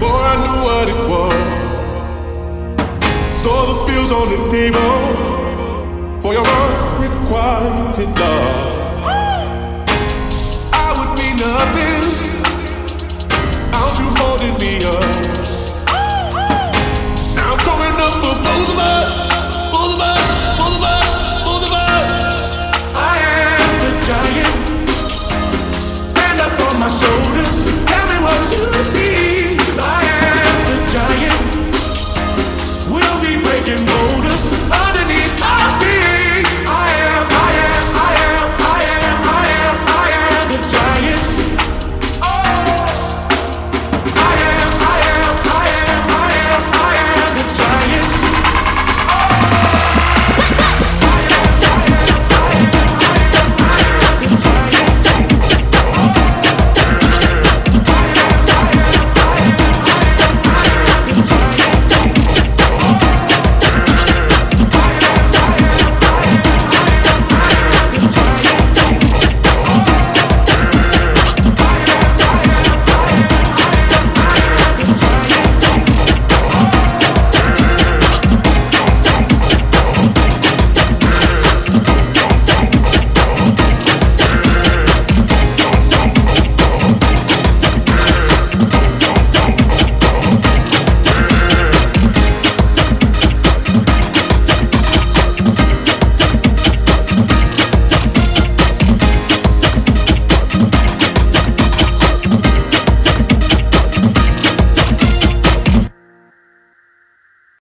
Boy, I knew what it was. Saw the fields on the table for your unrequited love. I would be nothing out you holding me up. Now it's strong enough for both of us. Both of us, both of us, both of us. I am the giant. Stand up on my shoulders you see?